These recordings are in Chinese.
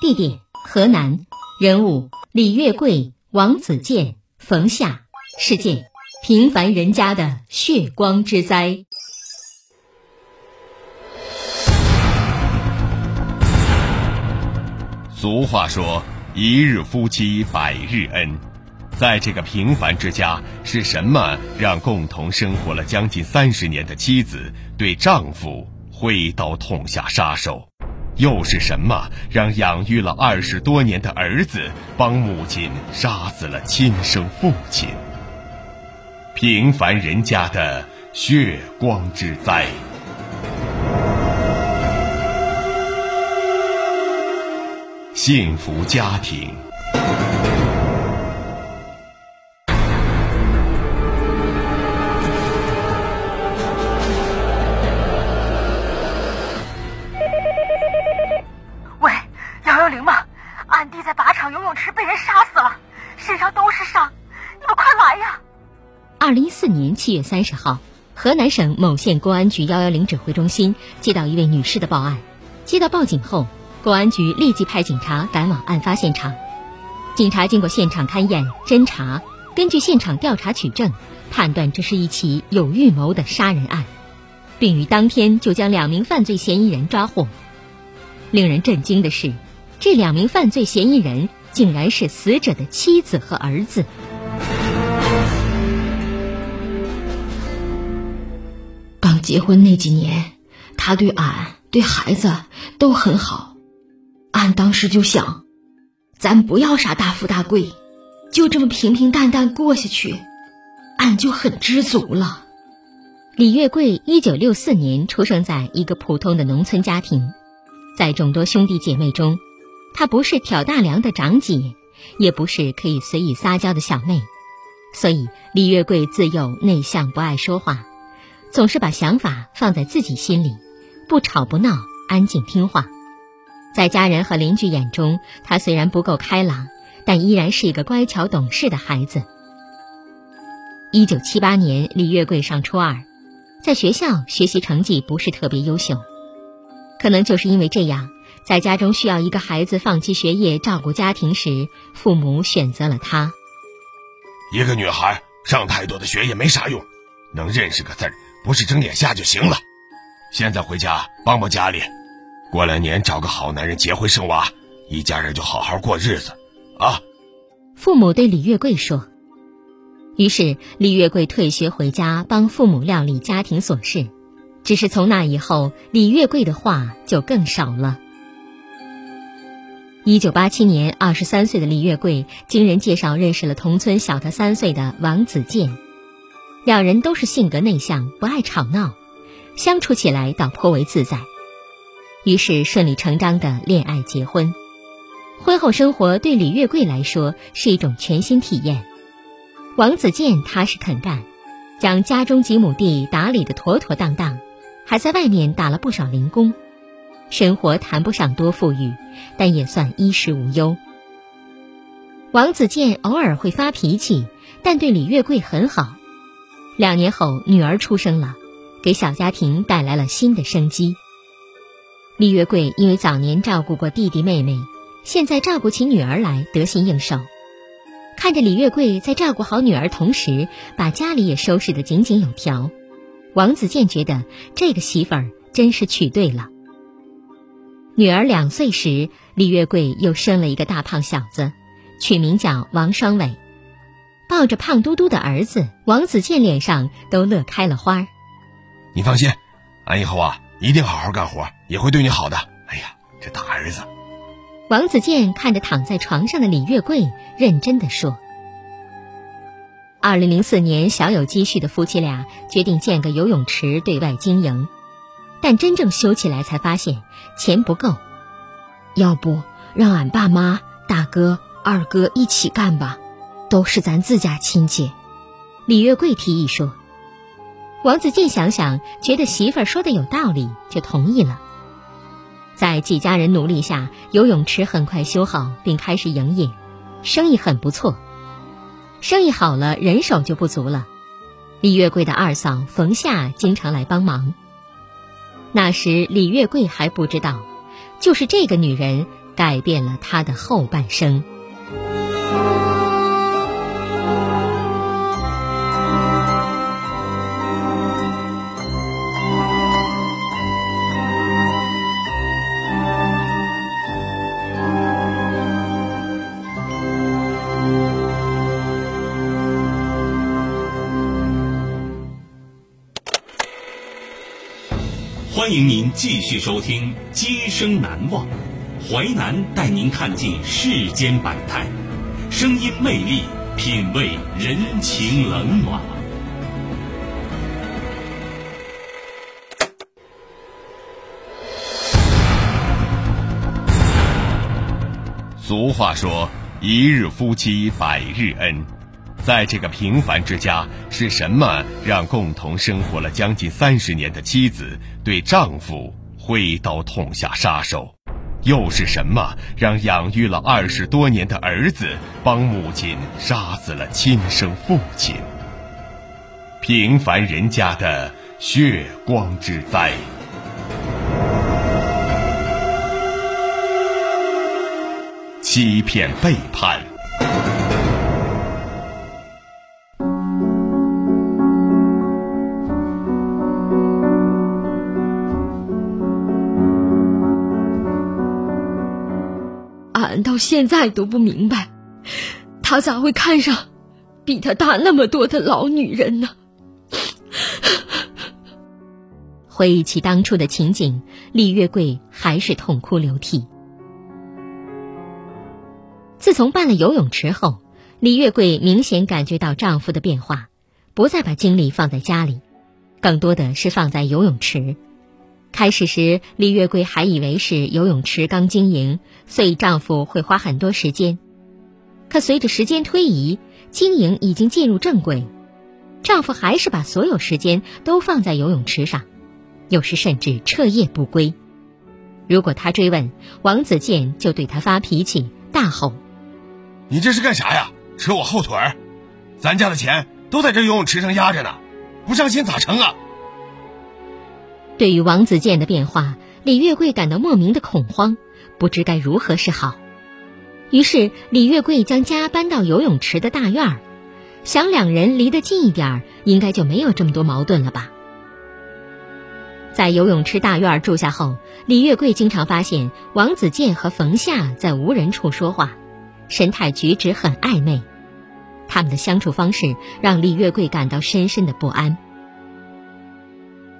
地点河南，人物李月桂、王子健、冯夏。事件：平凡人家的血光之灾。俗话说：“一日夫妻百日恩。”在这个平凡之家，是什么让共同生活了将近三十年的妻子对丈夫挥刀痛下杀手？又是什么让养育了二十多年的儿子帮母亲杀死了亲生父亲？平凡人家的血光之灾。幸福家庭。月三十号，河南省某县公安局幺幺零指挥中心接到一位女士的报案。接到报警后，公安局立即派警察赶往案发现场。警察经过现场勘验、侦查，根据现场调查取证，判断这是一起有预谋的杀人案，并于当天就将两名犯罪嫌疑人抓获。令人震惊的是，这两名犯罪嫌疑人竟然是死者的妻子和儿子。结婚那几年，他对俺、对孩子都很好。俺当时就想，咱不要啥大富大贵，就这么平平淡淡过下去，俺就很知足了。李月桂一九六四年出生在一个普通的农村家庭，在众多兄弟姐妹中，她不是挑大梁的长姐，也不是可以随意撒娇的小妹，所以李月桂自幼内向，不爱说话。总是把想法放在自己心里，不吵不闹，安静听话。在家人和邻居眼中，他虽然不够开朗，但依然是一个乖巧懂事的孩子。一九七八年，李月桂上初二，在学校学习成绩不是特别优秀，可能就是因为这样，在家中需要一个孩子放弃学业照顾家庭时，父母选择了他。一个女孩上太多的学也没啥用，能认识个字儿。不是睁眼瞎就行了。现在回家帮帮家里，过两年找个好男人结婚生娃，一家人就好好过日子，啊！父母对李月桂说。于是李月桂退学回家帮父母料理家庭琐事。只是从那以后，李月桂的话就更少了。一九八七年，二十三岁的李月桂经人介绍认识了同村小他三岁的王子健。两人都是性格内向，不爱吵闹，相处起来倒颇为自在，于是顺理成章的恋爱结婚。婚后生活对李月桂来说是一种全新体验。王子健踏实肯干，将家中几亩地打理得妥妥当当，还在外面打了不少零工，生活谈不上多富裕，但也算衣食无忧。王子健偶尔会发脾气，但对李月桂很好。两年后，女儿出生了，给小家庭带来了新的生机。李月桂因为早年照顾过弟弟妹妹，现在照顾起女儿来得心应手。看着李月桂在照顾好女儿同时，把家里也收拾得井井有条，王子健觉得这个媳妇儿真是娶对了。女儿两岁时，李月桂又生了一个大胖小子，取名叫王双伟。抱着胖嘟嘟的儿子，王子健脸上都乐开了花。你放心，俺以后啊一定好好干活，也会对你好的。哎呀，这大儿子。王子健看着躺在床上的李月桂，认真的说：“二零零四年，小有积蓄的夫妻俩决定建个游泳池对外经营，但真正修起来才发现钱不够。要不让俺爸妈、大哥、二哥一起干吧？”都是咱自家亲戚，李月桂提议说。王子健想想，觉得媳妇儿说的有道理，就同意了。在几家人努力下，游泳池很快修好，并开始营业，生意很不错。生意好了，人手就不足了。李月桂的二嫂冯夏经常来帮忙。那时李月桂还不知道，就是这个女人改变了她的后半生。欢迎您继续收听《今生难忘》，淮南带您看尽世间百态，声音魅力，品味人情冷暖。俗话说：“一日夫妻百日恩。”在这个平凡之家，是什么让共同生活了将近三十年的妻子对丈夫挥刀痛下杀手？又是什么让养育了二十多年的儿子帮母亲杀死了亲生父亲？平凡人家的血光之灾，欺骗背叛。现在都不明白，他咋会看上比他大那么多的老女人呢？回忆起当初的情景，李月桂还是痛哭流涕。自从办了游泳池后，李月桂明显感觉到丈夫的变化，不再把精力放在家里，更多的是放在游泳池。开始时，李月桂还以为是游泳池刚经营，所以丈夫会花很多时间。可随着时间推移，经营已经进入正轨，丈夫还是把所有时间都放在游泳池上，有时甚至彻夜不归。如果他追问，王子健就对他发脾气，大吼：“你这是干啥呀？扯我后腿儿！咱家的钱都在这游泳池上压着呢，不上心咋成啊？”对于王子健的变化，李月桂感到莫名的恐慌，不知该如何是好。于是，李月桂将家搬到游泳池的大院儿，想两人离得近一点儿，应该就没有这么多矛盾了吧。在游泳池大院儿住下后，李月桂经常发现王子健和冯夏在无人处说话，神态举止很暧昧，他们的相处方式让李月桂感到深深的不安。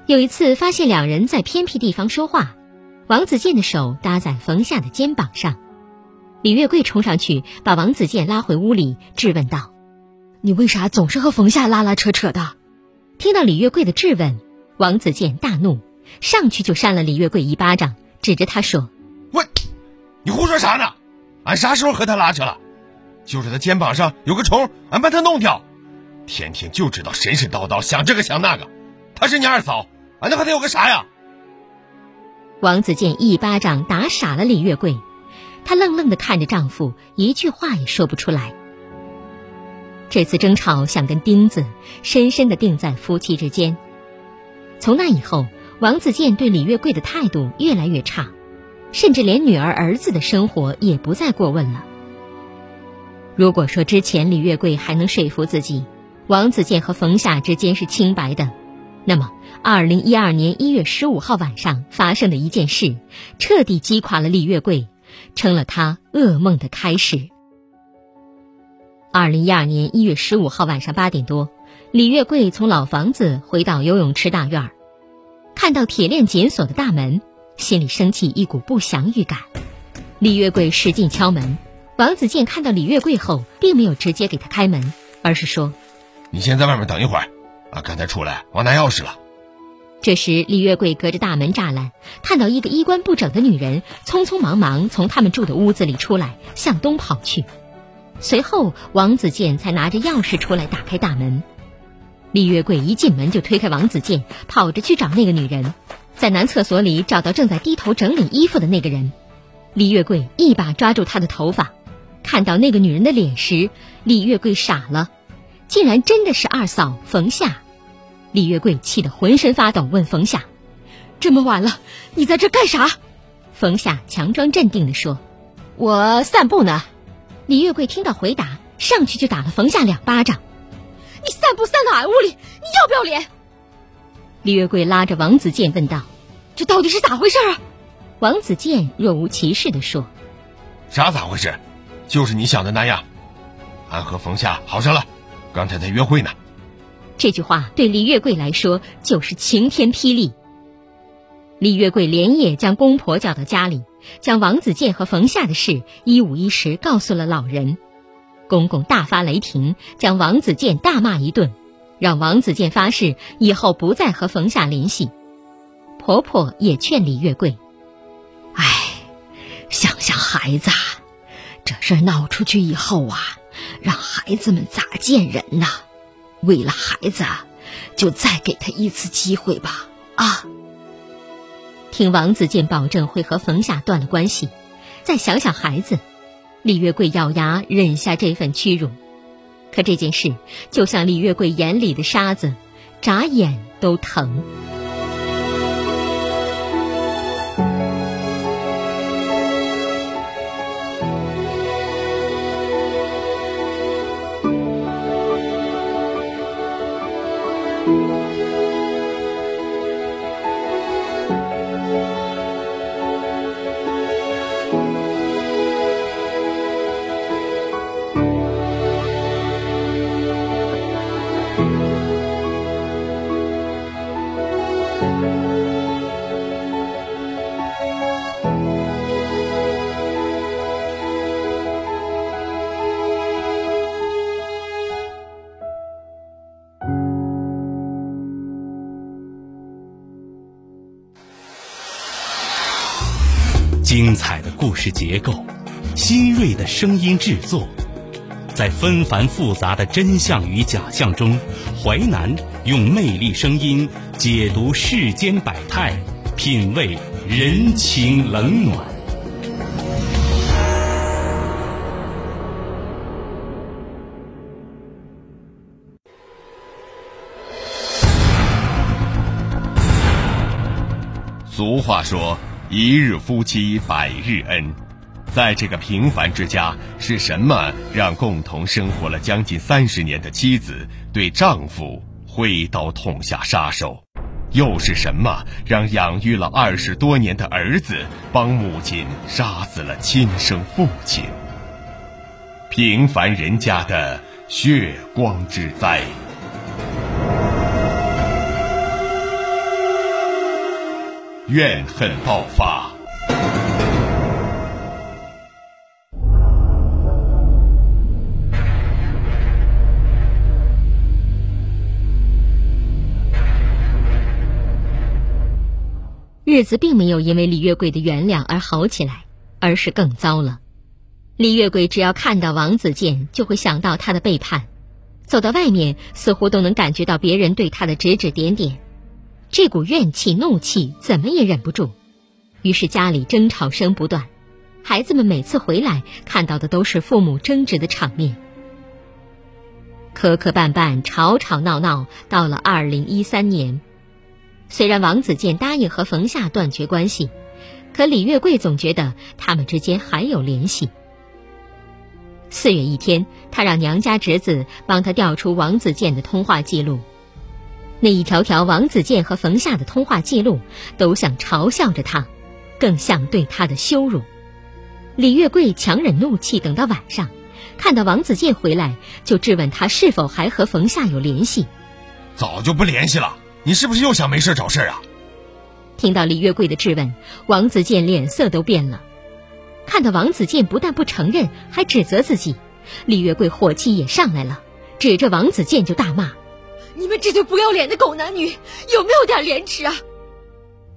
有一次，发现两人在偏僻地方说话，王子健的手搭在冯夏的肩膀上，李月桂冲上去把王子健拉回屋里，质问道：“你为啥总是和冯夏拉拉扯扯的？”听到李月桂的质问，王子健大怒，上去就扇了李月桂一巴掌，指着他说：“喂，你胡说啥呢？俺啥时候和他拉扯了？就是他肩膀上有个虫，俺把他弄掉。天天就知道神神叨叨，想这个想那个。他是你二嫂。”俺能和他有个啥呀？王子健一巴掌打傻了李月桂，她愣愣的看着丈夫，一句话也说不出来。这次争吵像根钉子，深深的钉在夫妻之间。从那以后，王子健对李月桂的态度越来越差，甚至连女儿儿子的生活也不再过问了。如果说之前李月桂还能说服自己，王子健和冯夏之间是清白的。那么，二零一二年一月十五号晚上发生的一件事，彻底击垮了李月桂，成了他噩梦的开始。二零一二年一月十五号晚上八点多，李月桂从老房子回到游泳池大院儿，看到铁链紧锁的大门，心里升起一股不祥预感。李月桂使劲敲门，王子健看到李月桂后，并没有直接给他开门，而是说：“你先在外面等一会儿，啊，刚才出来忘拿钥匙了。”这时，李月桂隔着大门栅栏看到一个衣冠不整的女人匆匆忙忙从他们住的屋子里出来，向东跑去。随后，王子健才拿着钥匙出来打开大门。李月桂一进门就推开王子健，跑着去找那个女人，在男厕所里找到正在低头整理衣服的那个人。李月桂一把抓住他的头发，看到那个女人的脸时，李月桂傻了，竟然真的是二嫂冯夏。李月桂气得浑身发抖，问冯夏：“这么晚了，你在这干啥？”冯夏强装镇定地说：“我散步呢。”李月桂听到回答，上去就打了冯夏两巴掌：“你散步散到俺屋里，你要不要脸？”李月桂拉着王子健问道：“这到底是咋回事啊？”王子健若无其事地说：“啥咋回事？就是你想的那样，俺和冯夏好上了，刚才在约会呢。”这句话对李月桂来说就是晴天霹雳。李月桂连夜将公婆叫到家里，将王子健和冯夏的事一五一十告诉了老人。公公大发雷霆，将王子健大骂一顿，让王子健发誓以后不再和冯夏联系。婆婆也劝李月桂：“哎，想想孩子，这事闹出去以后啊，让孩子们咋见人呐？”为了孩子，就再给他一次机会吧！啊！听王子健保证会和冯夏断了关系，再想想孩子，李月桂咬牙忍下这份屈辱。可这件事就像李月桂眼里的沙子，眨眼都疼。事结构，新锐的声音制作，在纷繁复杂的真相与假象中，淮南用魅力声音解读世间百态，品味人情冷暖。俗话说。一日夫妻百日恩，在这个平凡之家，是什么让共同生活了将近三十年的妻子对丈夫挥刀痛下杀手？又是什么让养育了二十多年的儿子帮母亲杀死了亲生父亲？平凡人家的血光之灾。怨恨爆发。日子并没有因为李月桂的原谅而好起来，而是更糟了。李月桂只要看到王子健，就会想到他的背叛；走到外面，似乎都能感觉到别人对他的指指点点。这股怨气、怒气怎么也忍不住，于是家里争吵声不断，孩子们每次回来看到的都是父母争执的场面。磕磕绊绊、吵吵闹闹，到了二零一三年，虽然王子健答应和冯夏断绝关系，可李月桂总觉得他们之间还有联系。四月一天，他让娘家侄子帮他调出王子健的通话记录。那一条条王子健和冯夏的通话记录，都像嘲笑着他，更像对他的羞辱。李月桂强忍怒气，等到晚上，看到王子健回来，就质问他是否还和冯夏有联系。早就不联系了，你是不是又想没事找事啊？听到李月桂的质问，王子健脸色都变了。看到王子健不但不承认，还指责自己，李月桂火气也上来了，指着王子健就大骂：“你们这对不要脸的狗男女，有没有点廉耻啊？”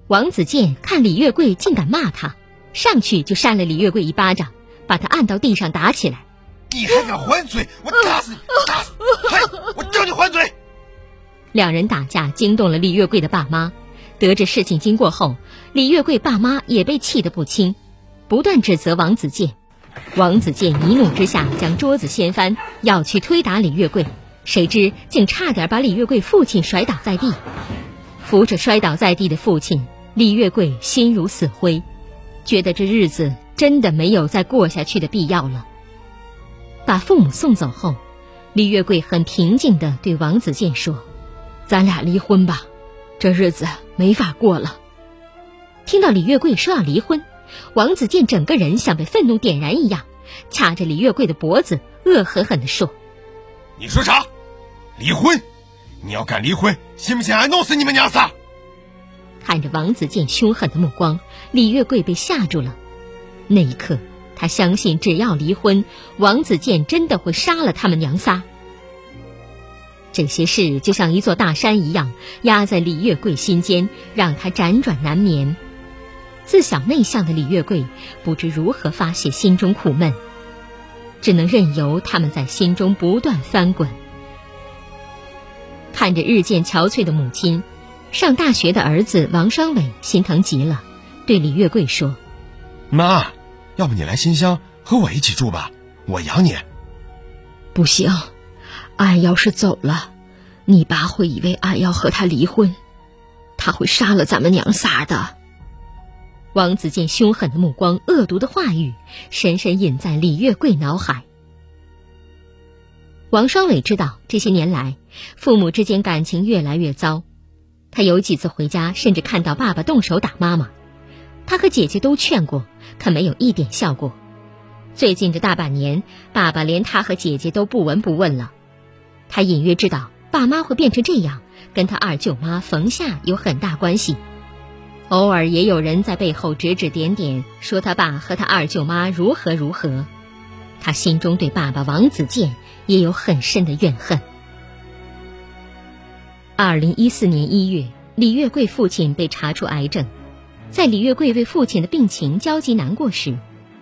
王子健看李月桂竟敢骂他。上去就扇了李月桂一巴掌，把他按到地上打起来。你还敢还嘴？我打死你！打死！嘿，我叫你还嘴！两人打架惊动了李月桂的爸妈。得知事情经过后，李月桂爸妈也被气得不轻，不断指责王子健。王子健一怒之下将桌子掀翻，要去推打李月桂，谁知竟差点把李月桂父亲摔倒在地。扶着摔倒在地的父亲，李月桂心如死灰。觉得这日子真的没有再过下去的必要了。把父母送走后，李月桂很平静地对王子健说：“咱俩离婚吧，这日子没法过了。”听到李月桂说要离婚，王子健整个人像被愤怒点燃一样，掐着李月桂的脖子，恶狠狠地说：“你说啥？离婚？你要敢离婚，信不信俺弄死你们娘仨？”看着王子健凶狠的目光，李月桂被吓住了。那一刻，他相信只要离婚，王子健真的会杀了他们娘仨。这些事就像一座大山一样压在李月桂心间，让他辗转难眠。自小内向的李月桂不知如何发泄心中苦闷，只能任由他们在心中不断翻滚。看着日渐憔悴的母亲。上大学的儿子王双伟心疼极了，对李月桂说：“妈，要不你来新乡和我一起住吧，我养你。”不行，俺要是走了，你爸会以为俺要和他离婚，他会杀了咱们娘仨的。王子健凶狠的目光、恶毒的话语，深深印在李月桂脑海。王双伟知道这些年来父母之间感情越来越糟。他有几次回家，甚至看到爸爸动手打妈妈。他和姐姐都劝过，可没有一点效果。最近这大半年，爸爸连他和姐姐都不闻不问了。他隐约知道爸妈会变成这样，跟他二舅妈冯夏有很大关系。偶尔也有人在背后指指点点，说他爸和他二舅妈如何如何。他心中对爸爸王子健也有很深的怨恨。二零一四年一月，李月桂父亲被查出癌症。在李月桂为父亲的病情焦急难过时，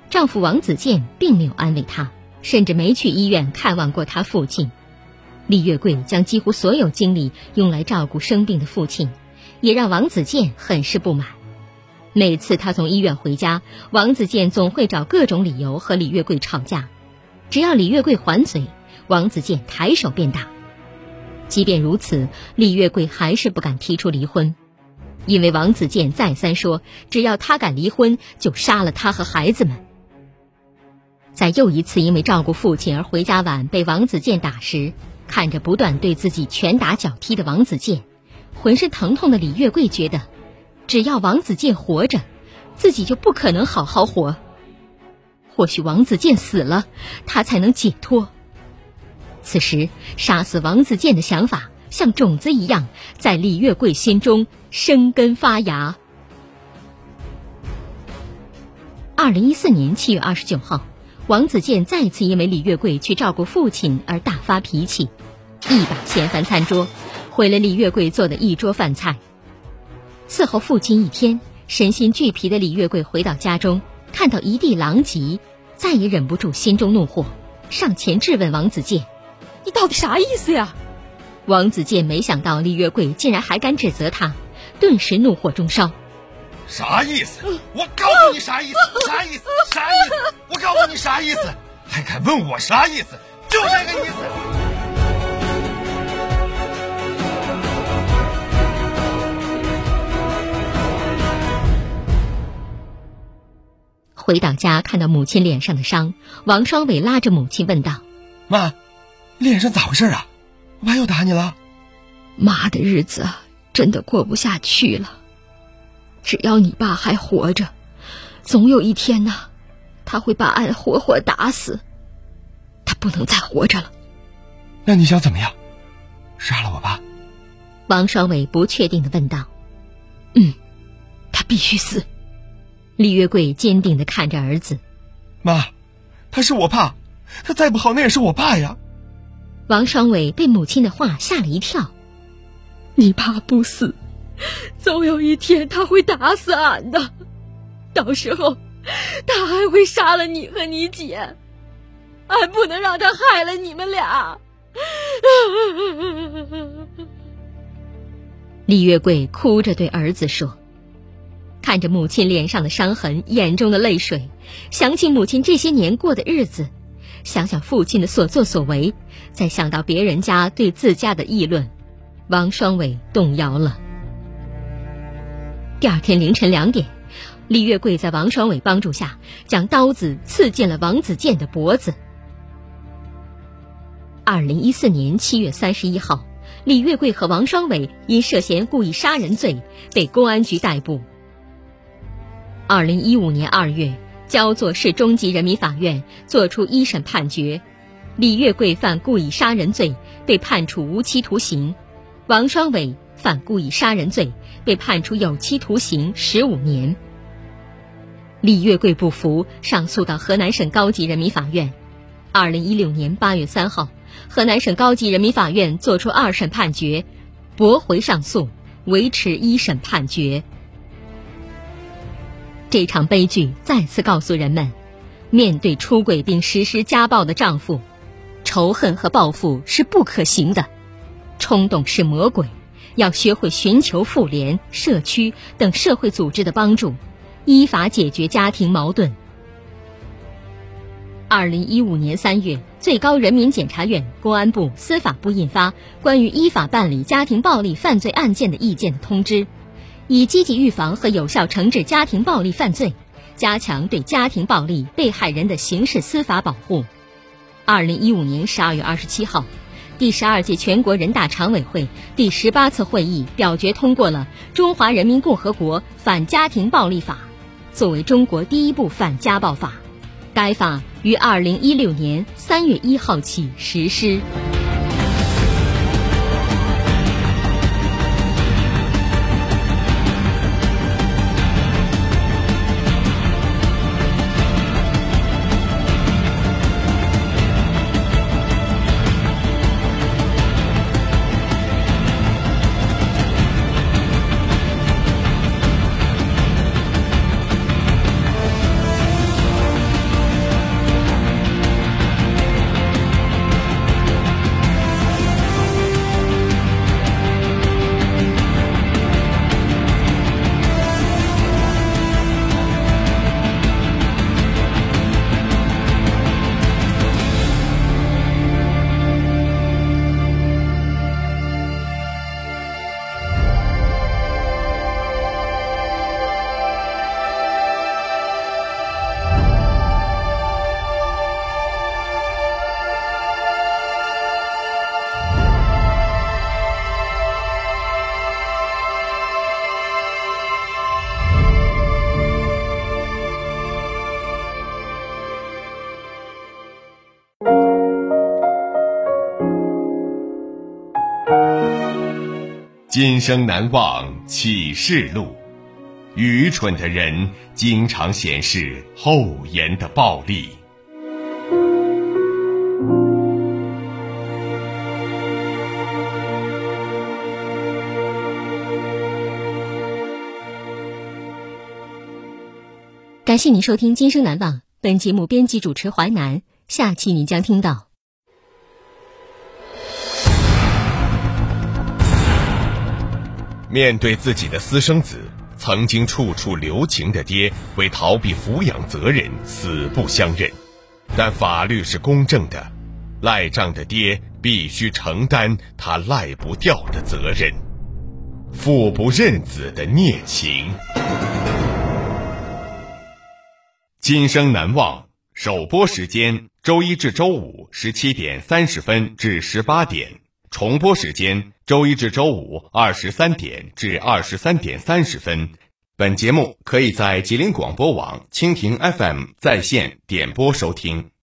丈夫王子健并没有安慰她，甚至没去医院看望过他父亲。李月桂将几乎所有精力用来照顾生病的父亲，也让王子健很是不满。每次他从医院回家，王子健总会找各种理由和李月桂吵架。只要李月桂还嘴，王子健抬手便打。即便如此，李月桂还是不敢提出离婚，因为王子健再三说，只要他敢离婚，就杀了他和孩子们。在又一次因为照顾父亲而回家晚被王子健打时，看着不断对自己拳打脚踢的王子健，浑身疼痛的李月桂觉得，只要王子健活着，自己就不可能好好活。或许王子健死了，他才能解脱。此时，杀死王子健的想法像种子一样，在李月桂心中生根发芽。二零一四年七月二十九号，王子健再次因为李月桂去照顾父亲而大发脾气，一把掀翻餐桌，毁了李月桂做的一桌饭菜。伺候父亲一天，身心俱疲的李月桂回到家中，看到一地狼藉，再也忍不住心中怒火，上前质问王子健。你到底啥意思呀？王子健没想到李月桂竟然还敢指责他，顿时怒火中烧。啥意思？我告诉你啥意思？啥意思？啥意思？我告诉你啥意思？还敢问我啥意思？就这个意思。回到家，看到母亲脸上的伤，王双伟拉着母亲问道：“妈。”脸上咋回事啊？妈又打你了？妈的日子真的过不下去了。只要你爸还活着，总有一天呢，他会把俺活活打死。他不能再活着了。那你想怎么样？杀了我爸？王双伟不确定的问道。嗯，他必须死。李月桂坚定的看着儿子。妈，他是我爸，他再不好那也是我爸呀。王双伟被母亲的话吓了一跳。你爸不死，总有一天他会打死俺的，到时候他还会杀了你和你姐，俺不能让他害了你们俩。李月桂哭着对儿子说：“看着母亲脸上的伤痕，眼中的泪水，想起母亲这些年过的日子，想想父亲的所作所为，再想到别人家对自家的议论。”王双伟动摇了。第二天凌晨两点，李月桂在王双伟帮助下，将刀子刺进了王子健的脖子。二零一四年七月三十一号，李月桂和王双伟因涉嫌故意杀人罪被公安局逮捕。二零一五年二月，焦作市中级人民法院作出一审判决，李月桂犯故意杀人罪，被判处无期徒刑。王双伟犯故意杀人罪，被判处有期徒刑十五年。李月桂不服，上诉到河南省高级人民法院。二零一六年八月三号，河南省高级人民法院作出二审判决，驳回上诉，维持一审判决。这场悲剧再次告诉人们：面对出轨并实施家暴的丈夫，仇恨和报复是不可行的。冲动是魔鬼，要学会寻求妇联、社区等社会组织的帮助，依法解决家庭矛盾。二零一五年三月，最高人民检察院、公安部、司法部印发《关于依法办理家庭暴力犯罪案件的意见》的通知，以积极预防和有效惩治家庭暴力犯罪，加强对家庭暴力被害人的刑事司法保护。二零一五年十二月二十七号。第十二届全国人大常委会第十八次会议表决通过了《中华人民共和国反家庭暴力法》，作为中国第一部反家暴法，该法于二零一六年三月一号起实施。今生难忘启示录，愚蠢的人经常显示厚颜的暴力。感谢您收听《今生难忘》，本节目编辑主持淮南，下期您将听到。面对自己的私生子，曾经处处留情的爹，为逃避抚养责任，死不相认。但法律是公正的，赖账的爹必须承担他赖不掉的责任。父不认子的孽情，今生难忘。首播时间：周一至周五十七点三十分至十八点。重播时间：周一至周五二十三点至二十三点三十分。本节目可以在吉林广播网、蜻蜓 FM 在线点播收听。